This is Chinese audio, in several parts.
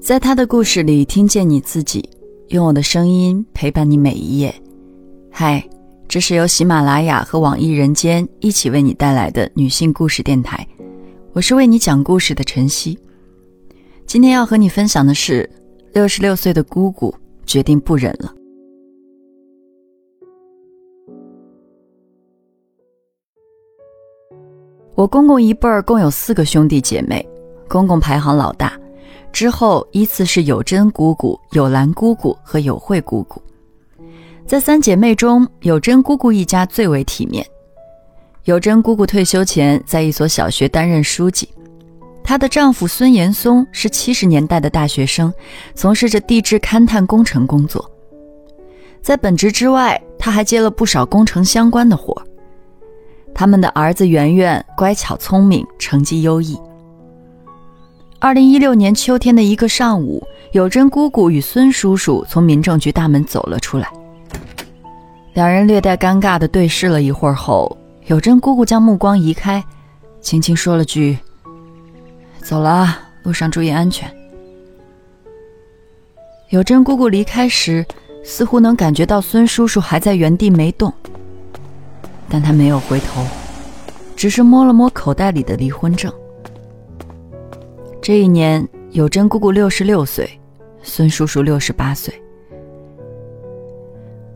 在他的故事里听见你自己，用我的声音陪伴你每一页。嗨，这是由喜马拉雅和网易人间一起为你带来的女性故事电台，我是为你讲故事的晨曦。今天要和你分享的是，六十六岁的姑姑决定不忍了。我公公一辈儿共有四个兄弟姐妹，公公排行老大。之后依次是有珍姑姑、有兰姑姑和有慧姑姑。在三姐妹中，有珍姑姑一家最为体面。有珍姑姑退休前在一所小学担任书记，她的丈夫孙延松是七十年代的大学生，从事着地质勘探工程工作。在本职之外，他还接了不少工程相关的活他们的儿子圆圆乖巧聪明，成绩优异。二零一六年秋天的一个上午，有珍姑姑与孙叔叔从民政局大门走了出来。两人略带尴尬的对视了一会儿后，有珍姑姑将目光移开，轻轻说了句：“走了，路上注意安全。”有珍姑姑离开时，似乎能感觉到孙叔叔还在原地没动，但他没有回头，只是摸了摸口袋里的离婚证。这一年，有珍姑姑六十六岁，孙叔叔六十八岁。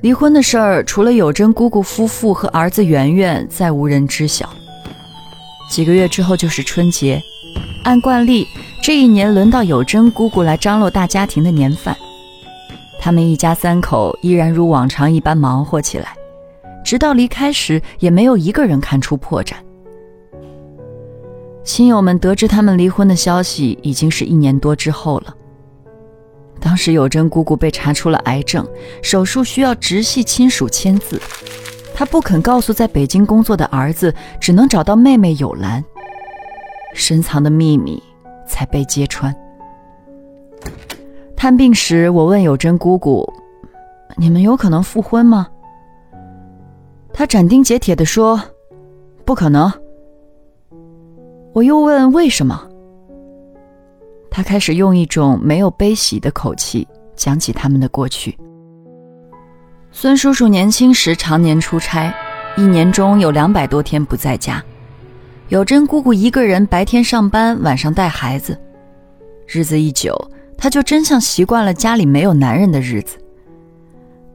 离婚的事儿，除了有珍姑姑夫妇和儿子圆圆，再无人知晓。几个月之后就是春节，按惯例，这一年轮到有珍姑姑来张罗大家庭的年饭。他们一家三口依然如往常一般忙活起来，直到离开时，也没有一个人看出破绽。亲友们得知他们离婚的消息，已经是一年多之后了。当时有珍姑姑被查出了癌症，手术需要直系亲属签字，她不肯告诉在北京工作的儿子，只能找到妹妹有兰。深藏的秘密才被揭穿。探病时，我问有珍姑姑：“你们有可能复婚吗？”她斩钉截铁地说：“不可能。”我又问为什么，他开始用一种没有悲喜的口气讲起他们的过去。孙叔叔年轻时常年出差，一年中有两百多天不在家。有珍姑姑一个人白天上班，晚上带孩子，日子一久，他就真像习惯了家里没有男人的日子。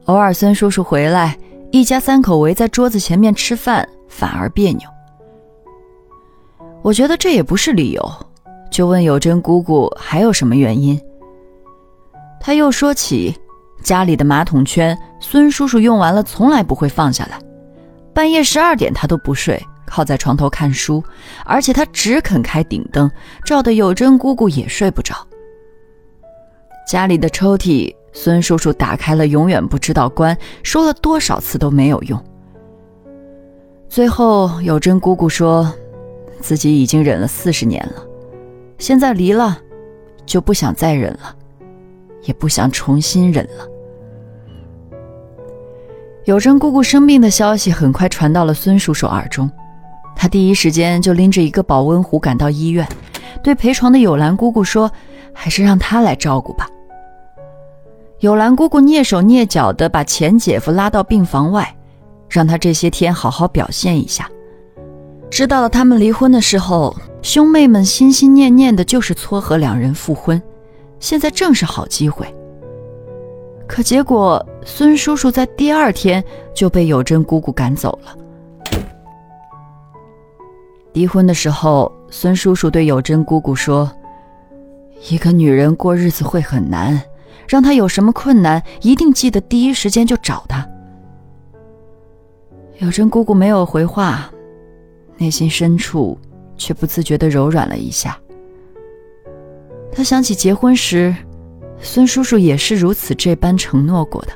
偶尔孙叔叔回来，一家三口围在桌子前面吃饭，反而别扭。我觉得这也不是理由，就问有真姑姑还有什么原因。他又说起家里的马桶圈，孙叔叔用完了从来不会放下来，半夜十二点他都不睡，靠在床头看书，而且他只肯开顶灯，照得有真姑姑也睡不着。家里的抽屉，孙叔叔打开了永远不知道关，说了多少次都没有用。最后有真姑姑说。自己已经忍了四十年了，现在离了，就不想再忍了，也不想重新忍了。有珍姑姑生病的消息很快传到了孙叔叔耳中，他第一时间就拎着一个保温壶赶到医院，对陪床的有兰姑姑说：“还是让她来照顾吧。”有兰姑姑蹑手蹑脚地把前姐夫拉到病房外，让他这些天好好表现一下。知道了他们离婚的时候，兄妹们心心念念的就是撮合两人复婚，现在正是好机会。可结果，孙叔叔在第二天就被有珍姑姑赶走了。离婚的时候，孙叔叔对有珍姑姑说：“一个女人过日子会很难，让她有什么困难，一定记得第一时间就找她。”有珍姑姑没有回话。内心深处，却不自觉地柔软了一下。他想起结婚时，孙叔叔也是如此这般承诺过的。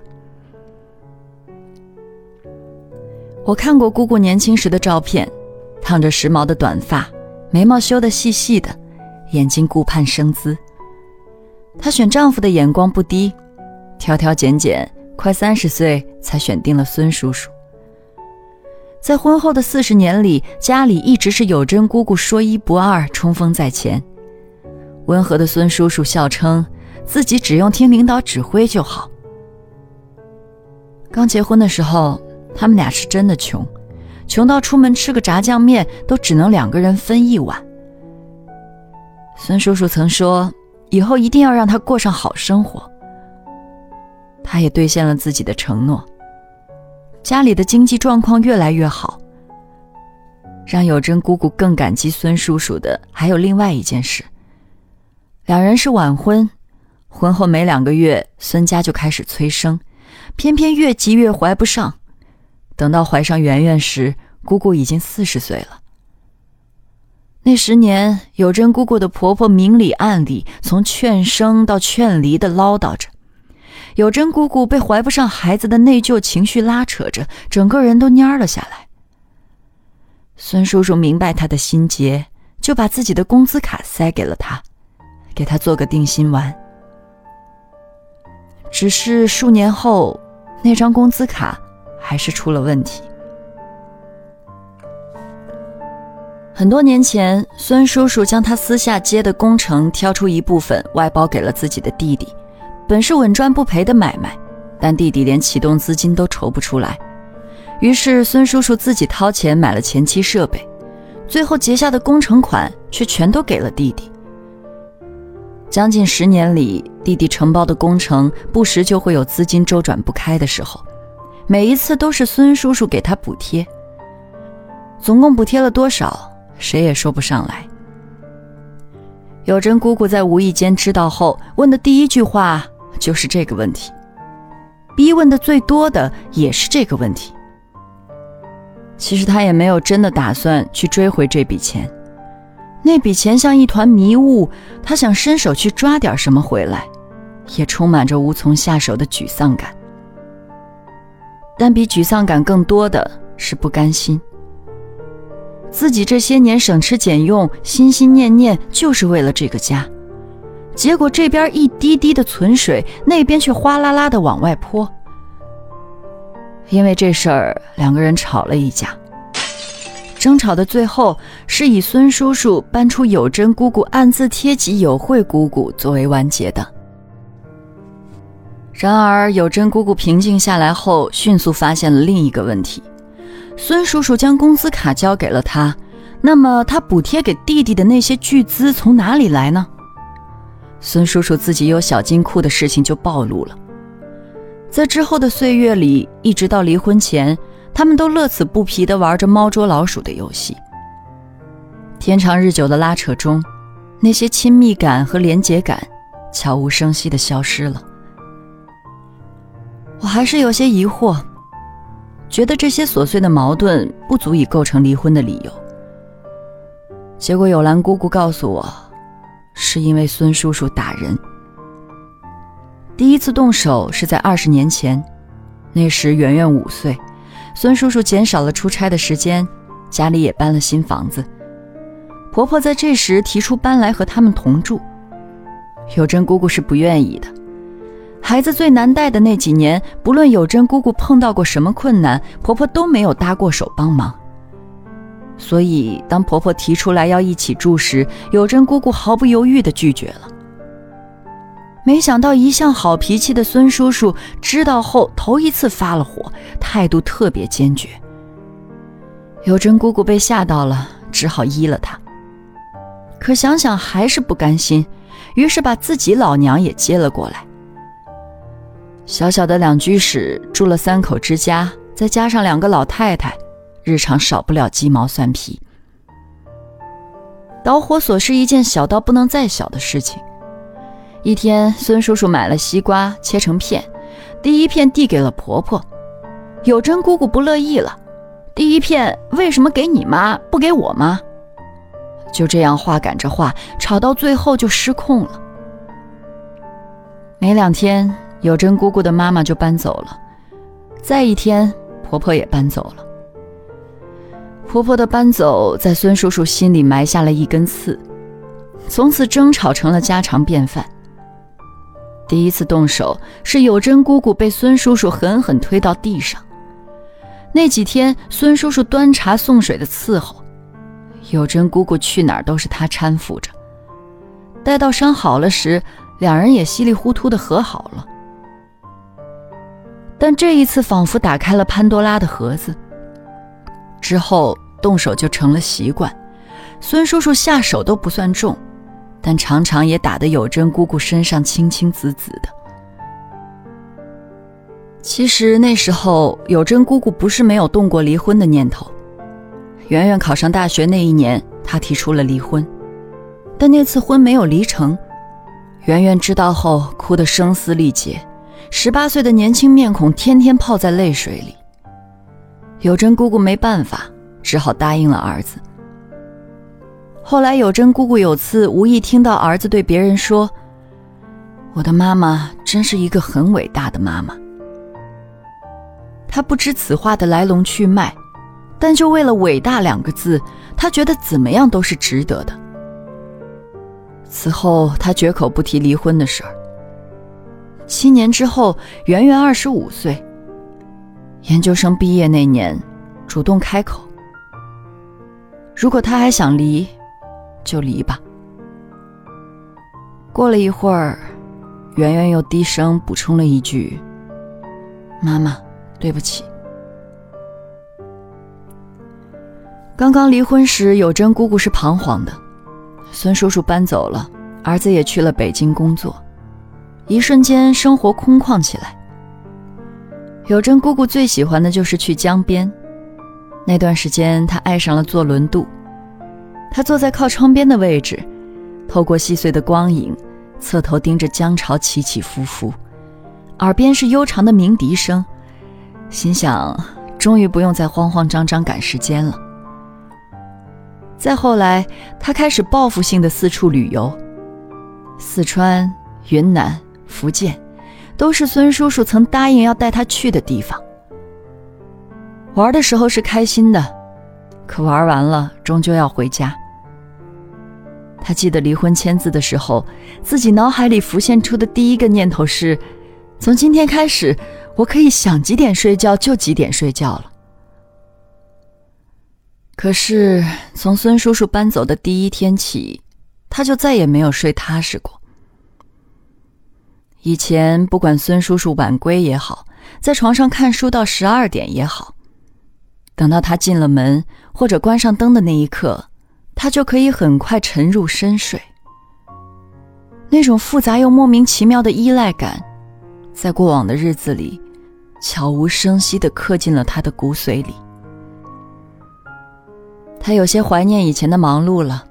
我看过姑姑年轻时的照片，烫着时髦的短发，眉毛修得细细的，眼睛顾盼生姿。她选丈夫的眼光不低，挑挑拣拣，快三十岁才选定了孙叔叔。在婚后的四十年里，家里一直是有珍姑姑说一不二，冲锋在前。温和的孙叔叔笑称：“自己只用听领导指挥就好。刚结婚的时候，他们俩是真的穷，穷到出门吃个炸酱面都只能两个人分一碗。孙叔叔曾说，以后一定要让他过上好生活。他也兑现了自己的承诺。家里的经济状况越来越好。让有贞姑姑更感激孙叔叔的，还有另外一件事。两人是晚婚，婚后没两个月，孙家就开始催生，偏偏越急越怀不上。等到怀上圆圆时，姑姑已经四十岁了。那十年，有贞姑姑的婆婆明里暗里，从劝生到劝离的唠叨着。有贞姑姑被怀不上孩子的内疚情绪拉扯着，整个人都蔫了下来。孙叔叔明白他的心结，就把自己的工资卡塞给了他，给他做个定心丸。只是数年后，那张工资卡还是出了问题。很多年前，孙叔叔将他私下接的工程挑出一部分外包给了自己的弟弟，本是稳赚不赔的买卖，但弟弟连启动资金都筹不出来。于是，孙叔叔自己掏钱买了前期设备，最后结下的工程款却全都给了弟弟。将近十年里，弟弟承包的工程不时就会有资金周转不开的时候，每一次都是孙叔叔给他补贴。总共补贴了多少，谁也说不上来。有贞姑姑在无意间知道后，问的第一句话就是这个问题，逼问的最多的也是这个问题。其实他也没有真的打算去追回这笔钱，那笔钱像一团迷雾，他想伸手去抓点什么回来，也充满着无从下手的沮丧感。但比沮丧感更多的是不甘心。自己这些年省吃俭用，心心念念就是为了这个家，结果这边一滴滴的存水，那边却哗啦啦的往外泼。因为这事儿，两个人吵了一架。争吵的最后，是以孙叔叔搬出有贞姑姑暗自贴己有惠姑姑作为完结的。然而，有贞姑姑平静下来后，迅速发现了另一个问题：孙叔叔将工资卡交给了他，那么他补贴给弟弟的那些巨资从哪里来呢？孙叔叔自己有小金库的事情就暴露了。在之后的岁月里，一直到离婚前，他们都乐此不疲地玩着猫捉老鼠的游戏。天长日久的拉扯中，那些亲密感和连结感悄无声息地消失了。我还是有些疑惑，觉得这些琐碎的矛盾不足以构成离婚的理由。结果有兰姑姑告诉我，是因为孙叔叔打人。第一次动手是在二十年前，那时圆圆五岁，孙叔叔减少了出差的时间，家里也搬了新房子。婆婆在这时提出搬来和他们同住，有贞姑姑是不愿意的。孩子最难带的那几年，不论有贞姑姑碰到过什么困难，婆婆都没有搭过手帮忙。所以当婆婆提出来要一起住时，有珍姑姑毫不犹豫地拒绝了。没想到一向好脾气的孙叔叔知道后，头一次发了火，态度特别坚决。有珍姑姑被吓到了，只好依了他。可想想还是不甘心，于是把自己老娘也接了过来。小小的两居室住了三口之家，再加上两个老太太，日常少不了鸡毛蒜皮。导火索是一件小到不能再小的事情。一天，孙叔叔买了西瓜，切成片，第一片递给了婆婆。有珍姑姑不乐意了：“第一片为什么给你妈，不给我妈？”就这样话赶着话，吵到最后就失控了。没两天，有珍姑姑的妈妈就搬走了，再一天，婆婆也搬走了。婆婆的搬走，在孙叔叔心里埋下了一根刺，从此争吵成了家常便饭。第一次动手是有珍姑姑被孙叔叔狠狠推到地上。那几天，孙叔叔端茶送水的伺候，有珍姑姑去哪儿都是他搀扶着。待到伤好了时，两人也稀里糊涂的和好了。但这一次仿佛打开了潘多拉的盒子，之后动手就成了习惯。孙叔叔下手都不算重，但常常也打得有珍姑姑身上青青紫紫的。其实那时候有珍姑姑不是没有动过离婚的念头。圆圆考上大学那一年，她提出了离婚，但那次婚没有离成。圆圆知道后，哭得声嘶力竭，十八岁的年轻面孔天天泡在泪水里。有珍姑姑没办法，只好答应了儿子。后来有真姑姑有次无意听到儿子对别人说：“我的妈妈真是一个很伟大的妈妈。”他不知此话的来龙去脉，但就为了“伟大”两个字，他觉得怎么样都是值得的。此后，他绝口不提离婚的事儿。七年之后，圆圆二十五岁，研究生毕业那年，主动开口：“如果他还想离，就离吧。”过了一会儿，圆圆又低声补充了一句：“妈妈。”对不起。刚刚离婚时，有珍姑姑是彷徨的。孙叔叔搬走了，儿子也去了北京工作，一瞬间生活空旷起来。柳珍姑姑最喜欢的就是去江边，那段时间她爱上了坐轮渡。她坐在靠窗边的位置，透过细碎的光影，侧头盯着江潮起起伏伏，耳边是悠长的鸣笛声。心想，终于不用再慌慌张张赶时间了。再后来，他开始报复性的四处旅游，四川、云南、福建，都是孙叔叔曾答应要带他去的地方。玩的时候是开心的，可玩完了，终究要回家。他记得离婚签字的时候，自己脑海里浮现出的第一个念头是：从今天开始。我可以想几点睡觉就几点睡觉了。可是从孙叔叔搬走的第一天起，他就再也没有睡踏实过。以前不管孙叔叔晚归也好，在床上看书到十二点也好，等到他进了门或者关上灯的那一刻，他就可以很快沉入深睡。那种复杂又莫名其妙的依赖感，在过往的日子里。悄无声息地刻进了他的骨髓里。他有些怀念以前的忙碌了。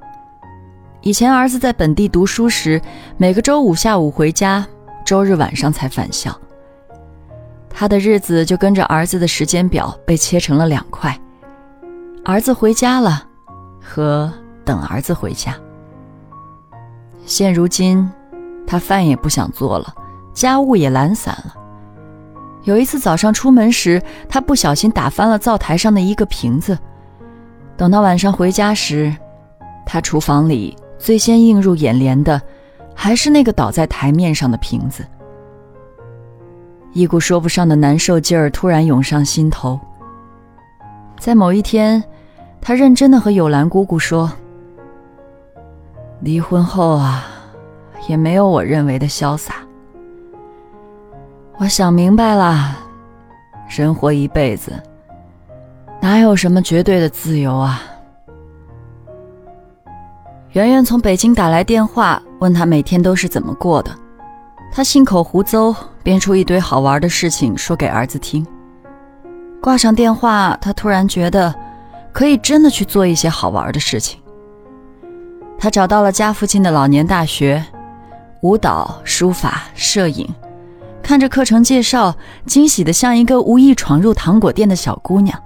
以前儿子在本地读书时，每个周五下午回家，周日晚上才返校。他的日子就跟着儿子的时间表被切成了两块：儿子回家了，和等儿子回家。现如今，他饭也不想做了，家务也懒散了。有一次早上出门时，他不小心打翻了灶台上的一个瓶子。等到晚上回家时，他厨房里最先映入眼帘的，还是那个倒在台面上的瓶子。一股说不上的难受劲儿突然涌上心头。在某一天，他认真的和有兰姑姑说：“离婚后啊，也没有我认为的潇洒。”我想明白了，人活一辈子，哪有什么绝对的自由啊？圆圆从北京打来电话，问他每天都是怎么过的。他信口胡诌，编出一堆好玩的事情说给儿子听。挂上电话，他突然觉得可以真的去做一些好玩的事情。他找到了家附近的老年大学，舞蹈、书法、摄影。看着课程介绍，惊喜的像一个无意闯入糖果店的小姑娘。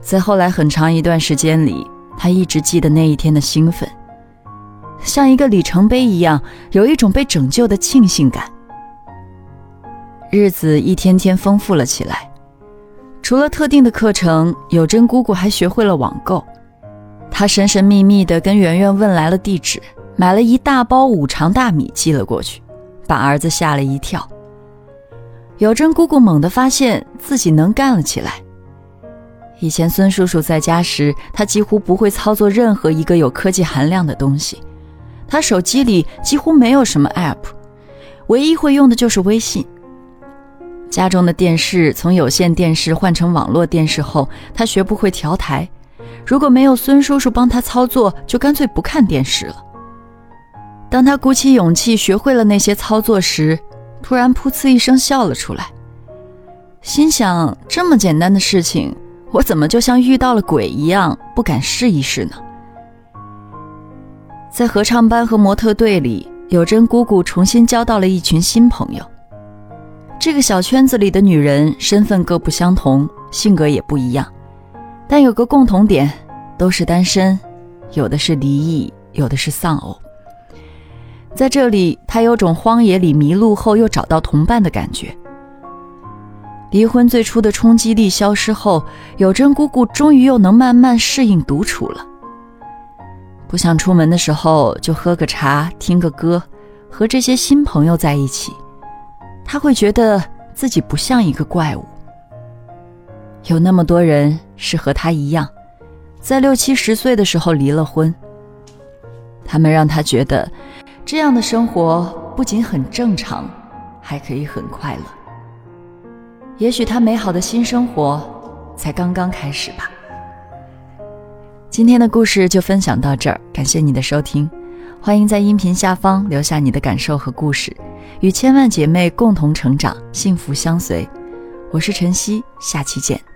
在后来很长一段时间里，他一直记得那一天的兴奋，像一个里程碑一样，有一种被拯救的庆幸感。日子一天天丰富了起来，除了特定的课程，有珍姑姑还学会了网购。她神神秘秘地跟圆圆问来了地址，买了一大包五常大米寄了过去。把儿子吓了一跳。有珍姑姑猛地发现自己能干了起来。以前孙叔叔在家时，他几乎不会操作任何一个有科技含量的东西，他手机里几乎没有什么 App，唯一会用的就是微信。家中的电视从有线电视换成网络电视后，他学不会调台。如果没有孙叔叔帮他操作，就干脆不看电视了。当他鼓起勇气学会了那些操作时，突然噗呲一声笑了出来，心想：这么简单的事情，我怎么就像遇到了鬼一样，不敢试一试呢？在合唱班和模特队里，有珍姑姑重新交到了一群新朋友。这个小圈子里的女人身份各不相同，性格也不一样，但有个共同点，都是单身，有的是离异，有的是丧偶。在这里，他有种荒野里迷路后又找到同伴的感觉。离婚最初的冲击力消失后，有珍姑姑终于又能慢慢适应独处了。不想出门的时候，就喝个茶，听个歌，和这些新朋友在一起，他会觉得自己不像一个怪物。有那么多人是和他一样，在六七十岁的时候离了婚，他们让他觉得。这样的生活不仅很正常，还可以很快乐。也许他美好的新生活才刚刚开始吧。今天的故事就分享到这儿，感谢你的收听，欢迎在音频下方留下你的感受和故事，与千万姐妹共同成长，幸福相随。我是晨曦，下期见。